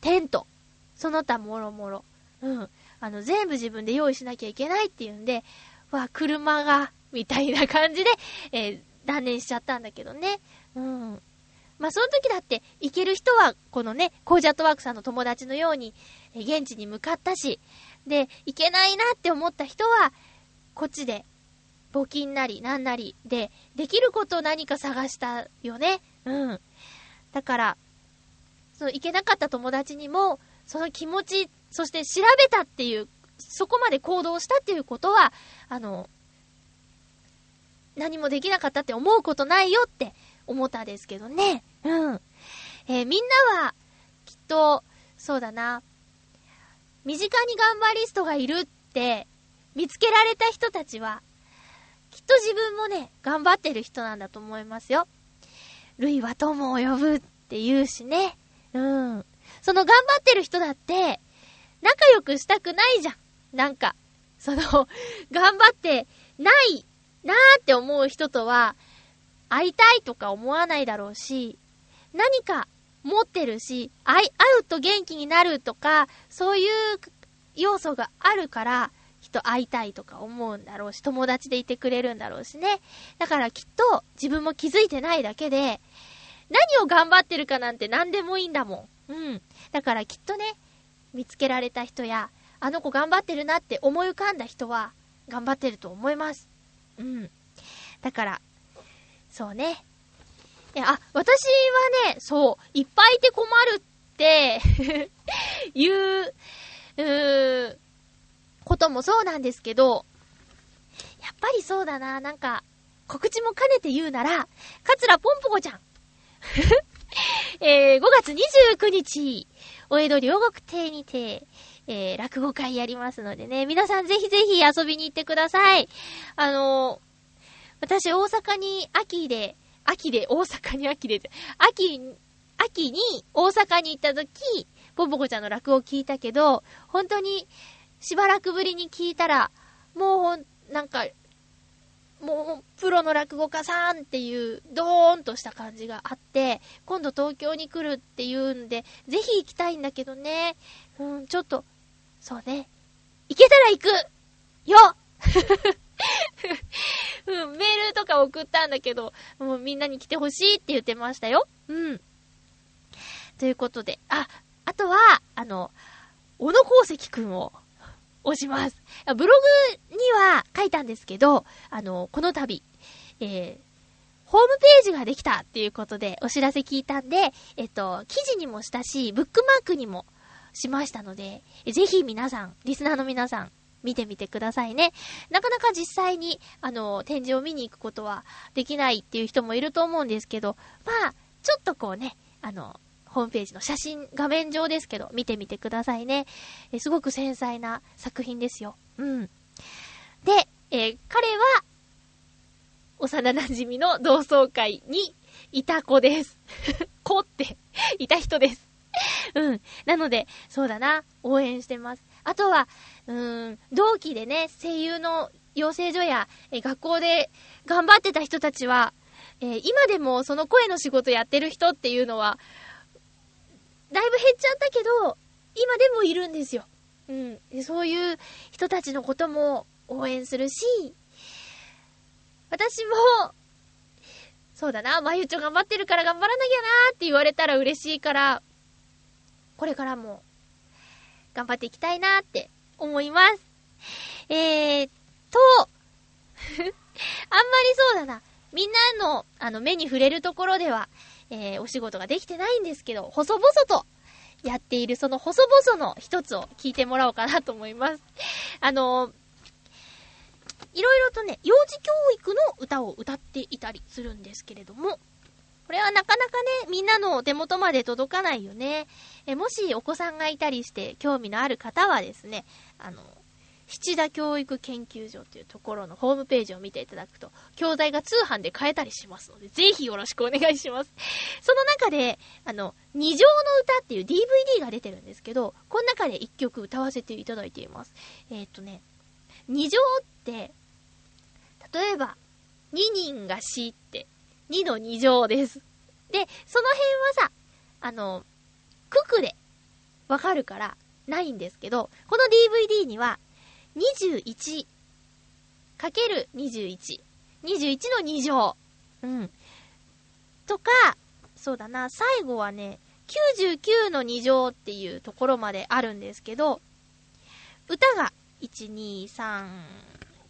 Speaker 1: テント、その他もろもろ。うん。あの、全部自分で用意しなきゃいけないっていうんで、わ、車が、みたいな感じで、えー、断念しちゃったんだけどね。うん。まあ、その時だって、行ける人は、このね、コージャットワークさんの友達のように、現地に向かったし、で、行けないなって思った人は、こっちで、募金なり、なんなりで、できることを何か探したよね。うん。だから、その行けなかった友達にも、その気持ち、そして調べたっていう、そこまで行動したっていうことは、あの、何もできなかったって思うことないよって思ったんですけどね。うん。えー、みんなは、きっと、そうだな、身近に頑張りストがいるって見つけられた人たちは、きっと自分もね、頑張ってる人なんだと思いますよ。ルイは友を呼ぶって言うしね。うん。その頑張ってる人だって、仲良くしたくないじゃん。なんか、その、頑張ってないなーって思う人とは、会いたいとか思わないだろうし、何か持ってるし、会い、会うと元気になるとか、そういう要素があるから、人会いたいとか思うんだろうし、友達でいてくれるんだろうしね。だからきっと自分も気づいてないだけで、何を頑張ってるかなんて何でもいいんだもん。うん。だからきっとね、見つけられた人や、あの子頑張ってるなって思い浮かんだ人は、頑張ってると思います。うん。だから、そうね。いや、あ、私はね、そう、いっぱいいて困るって いう、うー、こともそうなんですけど、やっぱりそうだな、なんか、告知も兼ねて言うなら、カツラポンポコちゃん。えー、5月29日、お江戸両国亭にて、えー、落語会やりますのでね、皆さんぜひぜひ遊びに行ってください。あのー、私大阪に秋で、秋で、大阪に秋で、秋、秋に大阪に行った時、ポンポコちゃんの落語を聞いたけど、本当にしばらくぶりに聞いたら、もうほん、なんか、もう、プロの落語家さんっていう、ドーンとした感じがあって、今度東京に来るっていうんで、ぜひ行きたいんだけどね。うん、ちょっと、そうね。行けたら行くよ うん、メールとか送ったんだけど、もうみんなに来てほしいって言ってましたよ。うん。ということで、あ、あとは、あの、小野功石くんを押します。ブログには書いたんですけど、あの、この度、えー、ホームページができたっていうことでお知らせ聞いたんで、えっと、記事にもしたし、ブックマークにもしましたので、ぜひ皆さん、リスナーの皆さん、見てみてくださいね。なかなか実際に、あの、展示を見に行くことはできないっていう人もいると思うんですけど、まあ、ちょっとこうね、あの、ホームページの写真、画面上ですけど、見てみてくださいね。えすごく繊細な作品ですよ。うん。で、えー、彼は、幼馴染の同窓会にいた子です。子って、いた人です。うん。なので、そうだな、応援してます。あとは、うーん、同期でね、声優の養成所や、え学校で頑張ってた人たちは、えー、今でもその声の仕事やってる人っていうのは、だいぶ減っちゃったけど、今でもいるんですよ。うん。そういう人たちのことも応援するし、私も、そうだな、まゆちょ頑張ってるから頑張らなきゃなーって言われたら嬉しいから、これからも、頑張っていきたいなって思います。えーと、あんまりそうだな。みんなの、あの、目に触れるところでは、えー、お仕事ができてないんですけど、細々とやっているその細々の一つを聞いてもらおうかなと思います。あのー、いろいろとね、幼児教育の歌を歌っていたりするんですけれども、これはなかなかね、みんなの手元まで届かないよね。え、もしお子さんがいたりして興味のある方はですね、あの、七田教育研究所というところのホームページを見ていただくと、教材が通販で買えたりしますので、ぜひよろしくお願いします。その中で、あの、二条の歌っていう DVD が出てるんですけど、この中で一曲歌わせていただいています。えー、っとね、二条って、例えば、二人が死って、二の二乗です。で、その辺はさ、あの、ククでわかるからないんですけど、この DVD には21かける21。21の2乗。うん。とか、そうだな、最後はね、99の2乗っていうところまであるんですけど、歌が1、2、3、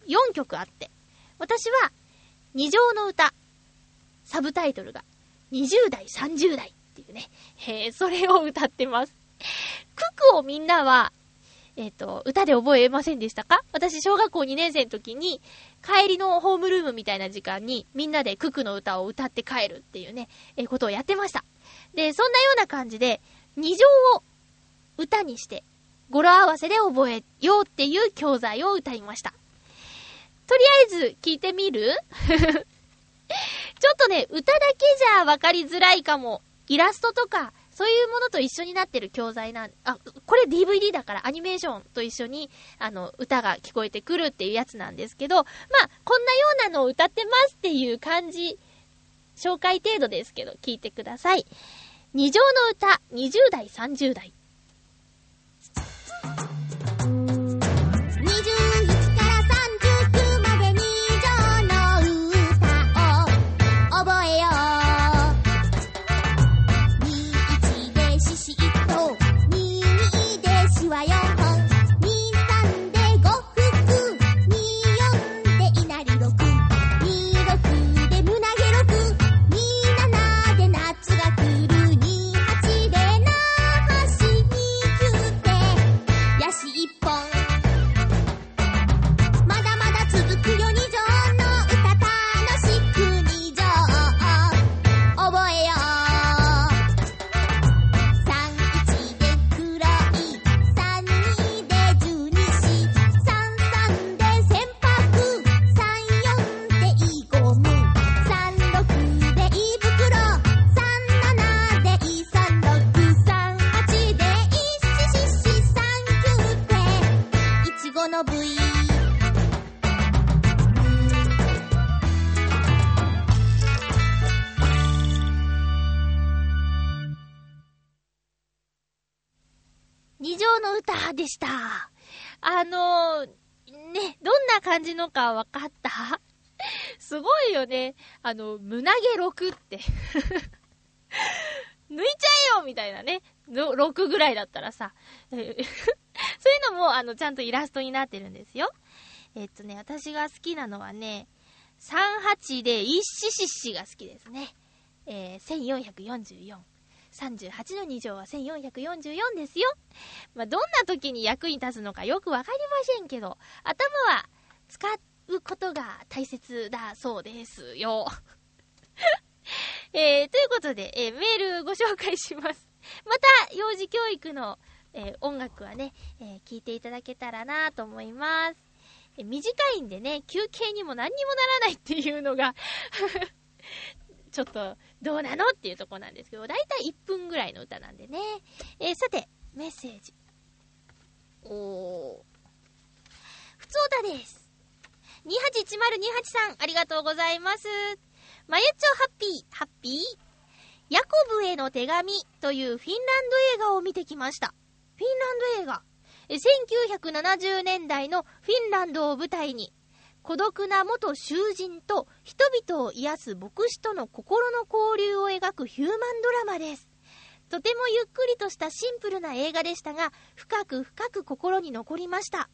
Speaker 1: 4曲あって、私は2乗の歌、サブタイトルが20代、30代っていうね、へそれを歌ってます。ククをみんなはえっ、ー、と、歌で覚えませんでしたか？私、小学校2年生の時に、帰りのホームルームみたいな時間に、みんなでククの歌を歌って帰るっていうね、えー、ことをやってました。で、そんなような感じで、二乗を歌にして、語呂合わせで覚えようっていう教材を歌いました。とりあえず、聞いてみる？ちょっとね、歌だけじゃわかりづらいかも。イラストとか、そういうものと一緒になってる教材なん、あ、これ DVD だからアニメーションと一緒に、あの、歌が聞こえてくるっていうやつなんですけど、まあ、こんなようなのを歌ってますっていう感じ、紹介程度ですけど、聞いてください。二乗の歌、20代、30代。でした。あのー、ね、どんな感じのかわかった？すごいよね。あの、胸毛6って。抜いちゃえよみたいなね。6ぐらいだったらさ。そういうのも、あの、ちゃんとイラストになってるんですよ。えっとね、私が好きなのはね、38で一シシシが好きですね。えー、1444。38の2乗は1444ですよ。まあ、どんな時に役に立つのかよくわかりませんけど、頭は使うことが大切だそうですよ。えー、ということで、えー、メールご紹介します。また、幼児教育の、えー、音楽はね、え聞いていただけたらなと思います。え短いんでね、休憩にも何にもならないっていうのが ちょっと、どうなのっていうとこなんですけど、だいたい1分ぐらいの歌なんでね。えー、さて、メッセージ。おー。ふつおたです。281028さん、ありがとうございます。まゆっちょハッピー、ハッピー？ヤコブへの手紙というフィンランド映画を見てきました。フィンランド映画。1970年代のフィンランドを舞台に、孤独な元囚人と人々を癒す牧師との心の交流を描くヒューマンドラマです。とてもゆっくりとしたシンプルな映画でしたが、深く深く心に残りました。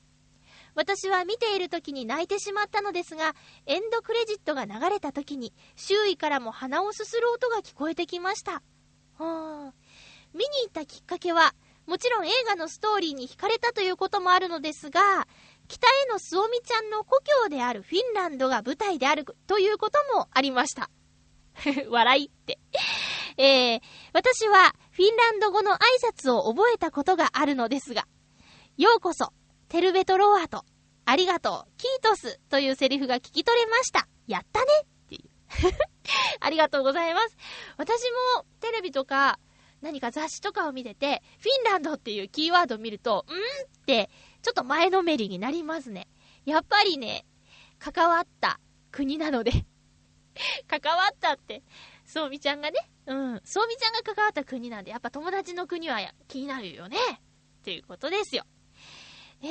Speaker 1: 私は見ている時に泣いてしまったのですが、エンドクレジットが流れた時に、周囲からも鼻をすする音が聞こえてきました。は見に行ったきっかけは、もちろん映画のストーリーに惹かれたということもあるのですが、北へのすおみちゃんの故郷であるフィンランドが舞台であるということもありました。笑いって。えー、私はフィンランド語の挨拶を覚えたことがあるのですが、ようこそ、テルベトロワート、ありがとう、キートスというセリフが聞き取れました。やったねっていう。ありがとうございます。私もテレビとか何か雑誌とかを見てて、フィンランドっていうキーワードを見ると、んーってちょっと前のめりになりますね。やっぱりね、関わった国なので 関わったって、そうみちゃんがね、うん。そうみちゃんが関わった国なんで、やっぱ友達の国は気になるよね。っていうことですよ。えー、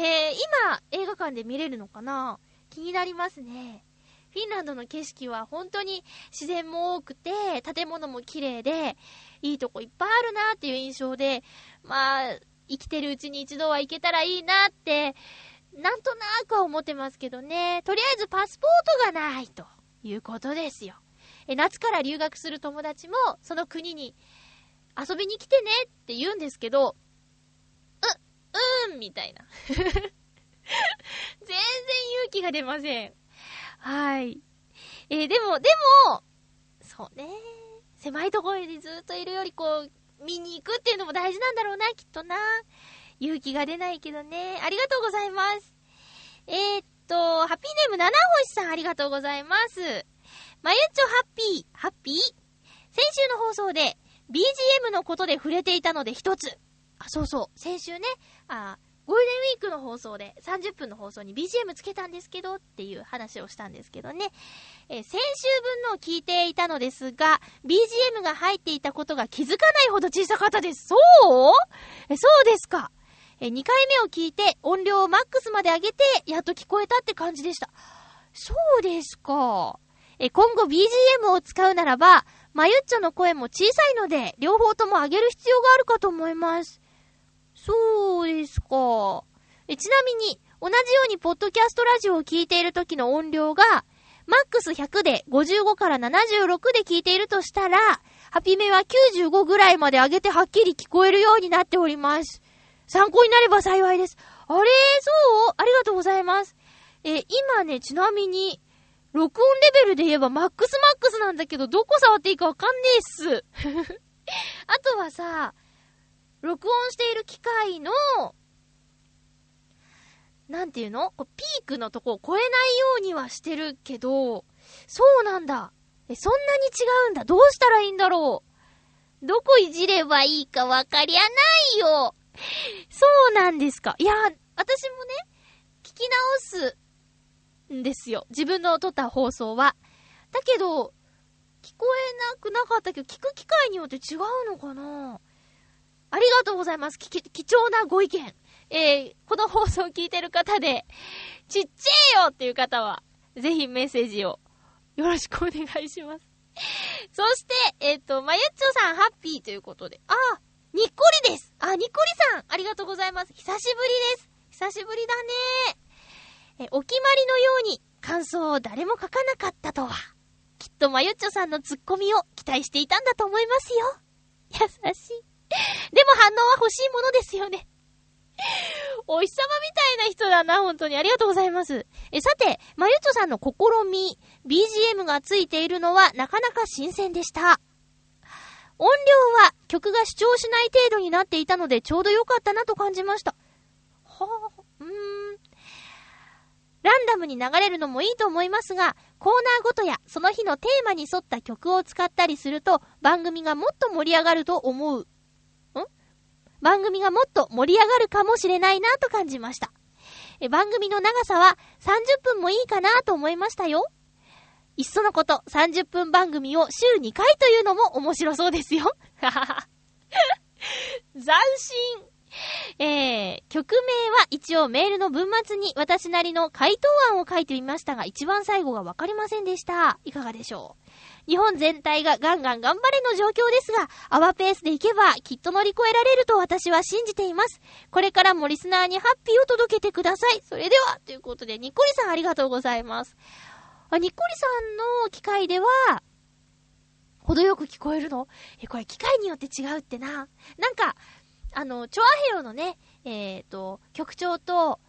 Speaker 1: 今、映画館で見れるのかな？気になりますね。フィンランドの景色は本当に自然も多くて、建物も綺麗で、いいとこいっぱいあるなっていう印象で、まあ、生きてるうちに一度は行けたらいいなって、なんとなくは思ってますけどね。とりあえずパスポートがないということですよ。え、夏から留学する友達も、その国に遊びに来てねって言うんですけど、う、うーん、みたいな。全然勇気が出ません。はい。えー、でも、でも、そうね。狭いところにずっといるより、こう、見に行くっていうのも大事なんだろうな、きっとな。勇気が出ないけどね。ありがとうございます。えー、っと、ハッピーネーム七星さんありがとうございます。まゆっちょハッピー、ハッピー？先週の放送で BGM のことで触れていたので一つ。あ、そうそう。先週ね、あ、ゴールデンウィークの放送で30分の放送に BGM つけたんですけどっていう話をしたんですけどね。えー、先週分のを聞いていたのですが、BGM が入っていたことが気づかないほど小さかったです。そう？え、そうですか。えー、2回目を聞いて音量をマックスまで上げて、やっと聞こえたって感じでした。そうですか。え、今後 BGM を使うならば、まゆっちょの声も小さいので、両方とも上げる必要があるかと思います。そうですか。え、ちなみに、同じようにポッドキャストラジオを聞いている時の音量が、マックス100で55から76で聞いているとしたら、ハピメは95ぐらいまで上げてはっきり聞こえるようになっております。参考になれば幸いです。あれ？そう？ありがとうございます。え、今ね、ちなみに、録音レベルで言えばマックスマックスなんだけど、どこ触っていいかわかんねえっす。あとはさ、録音している機械の、なんていうの？こうピークのとこを超えないようにはしてるけど、そうなんだ。え、そんなに違うんだ。どうしたらいいんだろう。どこいじればいいかわかりゃないよ。そうなんですか。いや、私もね、聞き直すんですよ。自分の撮った放送は。だけど、聞こえなくなかったけど、聞く機会によって違うのかなありがとうございます。貴重なご意見。えー、この放送を聞いてる方で、ちっちゃいよっていう方は、ぜひメッセージをよろしくお願いします。そして、えっ、ー、と、まゆっちょさんハッピーということで、あ、にっこりですあ、にっこりさんありがとうございます。久しぶりです。久しぶりだねえ、お決まりのように感想を誰も書かなかったとは、きっとまゆっちょさんのツッコミを期待していたんだと思いますよ。優しい。でも反応は欲しいものですよね。お日様みたいな人だな、本当に。ありがとうございます。え、さて、まゆっちょさんの試み、BGM がついているのはなかなか新鮮でした。音量は曲が主張しない程度になっていたのでちょうど良かったなと感じました。はぁ、うーん。ランダムに流れるのもいいと思いますが、コーナーごとやその日のテーマに沿った曲を使ったりすると番組がもっと盛り上がると思う。番組がもっと盛り上がるかもしれないなと感じました。え番組の長さは30分もいいかなと思いましたよ。いっそのこと30分番組を週2回というのも面白そうですよ。斬新えー、曲名は一応メールの文末に私なりの回答案を書いてみましたが、一番最後がわかりませんでした。いかがでしょう？日本全体がガンガン頑張れの状況ですが、アワペースでいけばきっと乗り越えられると私は信じています。これからもリスナーにハッピーを届けてください。それでは、ということで、ニッコリさんありがとうございます。あ、ニッコリさんの機械では、程よく聞こえるの？え、これ機械によって違うってな。なんか、あの、チョアヘヨのね、えっ、ー、と、局長と、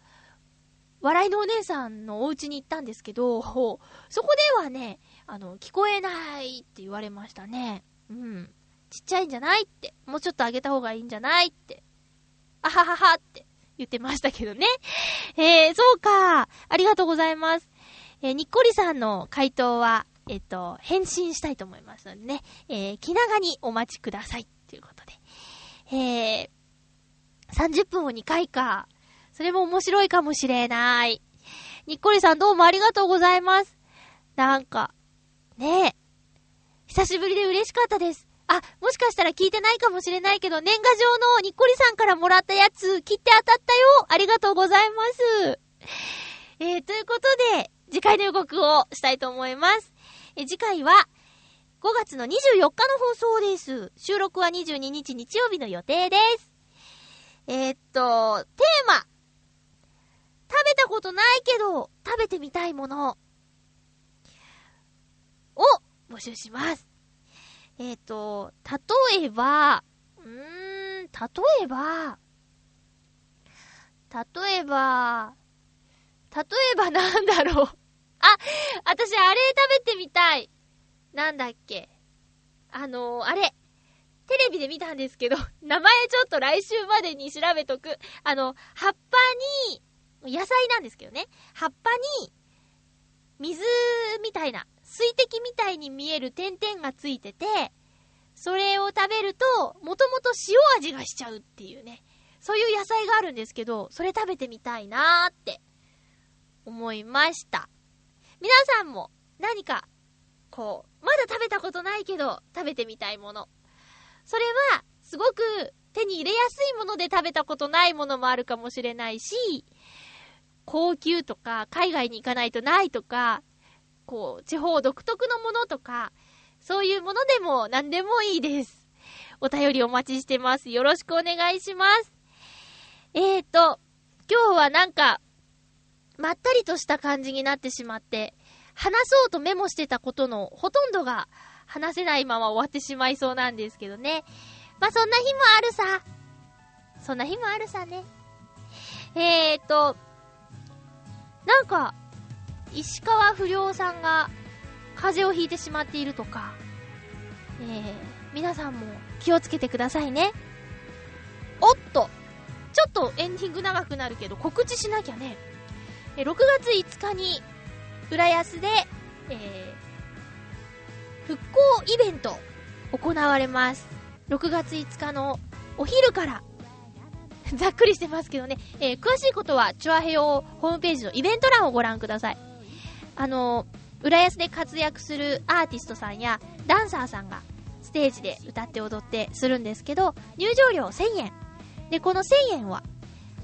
Speaker 1: 笑いのお姉さんのお家に行ったんですけど、そこではね、あの、聞こえないって言われましたね。うん。ちっちゃいんじゃないって。もうちょっと上げた方がいいんじゃないって。あはははって言ってましたけどね。えー、そうか。ありがとうございます。えー、にっこりさんの回答は、えっ、と、返信したいと思いますのでね。えー、気長にお待ちください。ということで。えー、30分を2回か。それも面白いかもしれない。にっこりさんどうもありがとうございます。なんか、ねえ。久しぶりで嬉しかったです。あ、もしかしたら聞いてないかもしれないけど、年賀状のニッコリさんからもらったやつ、切って当たったよありがとうございます。えー、ということで、次回の予告をしたいと思います。え次回は、5月の24日の放送です。収録は22日日曜日の予定です。えー、っと、テーマ。食べたことないけど、食べてみたいもの。を募集します。えっ、と、例えば、うーん、例えば、例えば、例えばなんだろうあ、私あれ食べてみたい。なんだっけ。あのー、あれ。テレビで見たんですけど、名前ちょっと来週までに調べとく。あの、葉っぱに、野菜なんですけどね。葉っぱに、水みたいな、水滴みたいに見える点々がついてて、それを食べると、もともと塩味がしちゃうっていうね。そういう野菜があるんですけど、それ食べてみたいなーって思いました。皆さんも何か、こう、まだ食べたことないけど食べてみたいもの。それは、すごく手に入れやすいもので食べたことないものもあるかもしれないし、高級とか、海外に行かないとないとか、こう、地方独特のものとか、そういうものでも何でもいいです。お便りお待ちしてます。よろしくお願いします。えーと、今日はなんか、まったりとした感じになってしまって、話そうとメモしてたことのほとんどが話せないまま終わってしまいそうなんですけどね。まあ、そんな日もあるさ。そんな日もあるさね。えーと、なんか、石川不良さんが風邪をひいてしまっているとか、えー、皆さんも気をつけてくださいね。おっとちょっとエンディング長くなるけど告知しなきゃね。え6月5日に、浦安で、えー、復興イベント行われます。6月5日のお昼からざっくりしてますけどね、えー、詳しいことは、チュアヘヨホームページのイベント欄をご覧ください。あの、浦安で活躍するアーティストさんやダンサーさんがステージで歌って踊ってするんですけど、入場料1000円。で、この1000円は、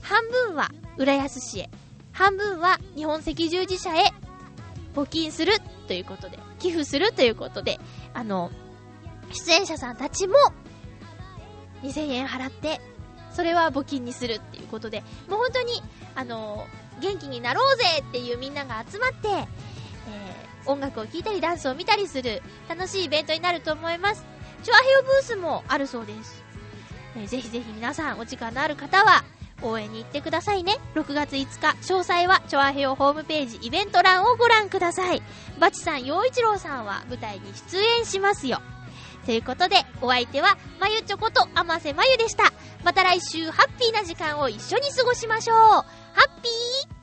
Speaker 1: 半分は浦安市へ、半分は日本赤十字社へ募金するということで、寄付するということで、あの、出演者さんたちも2000円払って、それは募金にするっていうことで、もう本当に、あの、元気になろうぜっていうみんなが集まって、えー、音楽を聴いたりダンスを見たりする楽しいイベントになると思います。チュアヘヨブースもあるそうです。えー、ぜひぜひ皆さんお時間のある方は応援に行ってくださいね。6月5日、詳細はチョアヘヨホームページイベント欄をご覧ください。バチさん、陽一郎さんは舞台に出演しますよ。ということで、お相手は、まゆちょことあませまゆでした。また来週、ハッピーな時間を一緒に過ごしましょう。ハッピー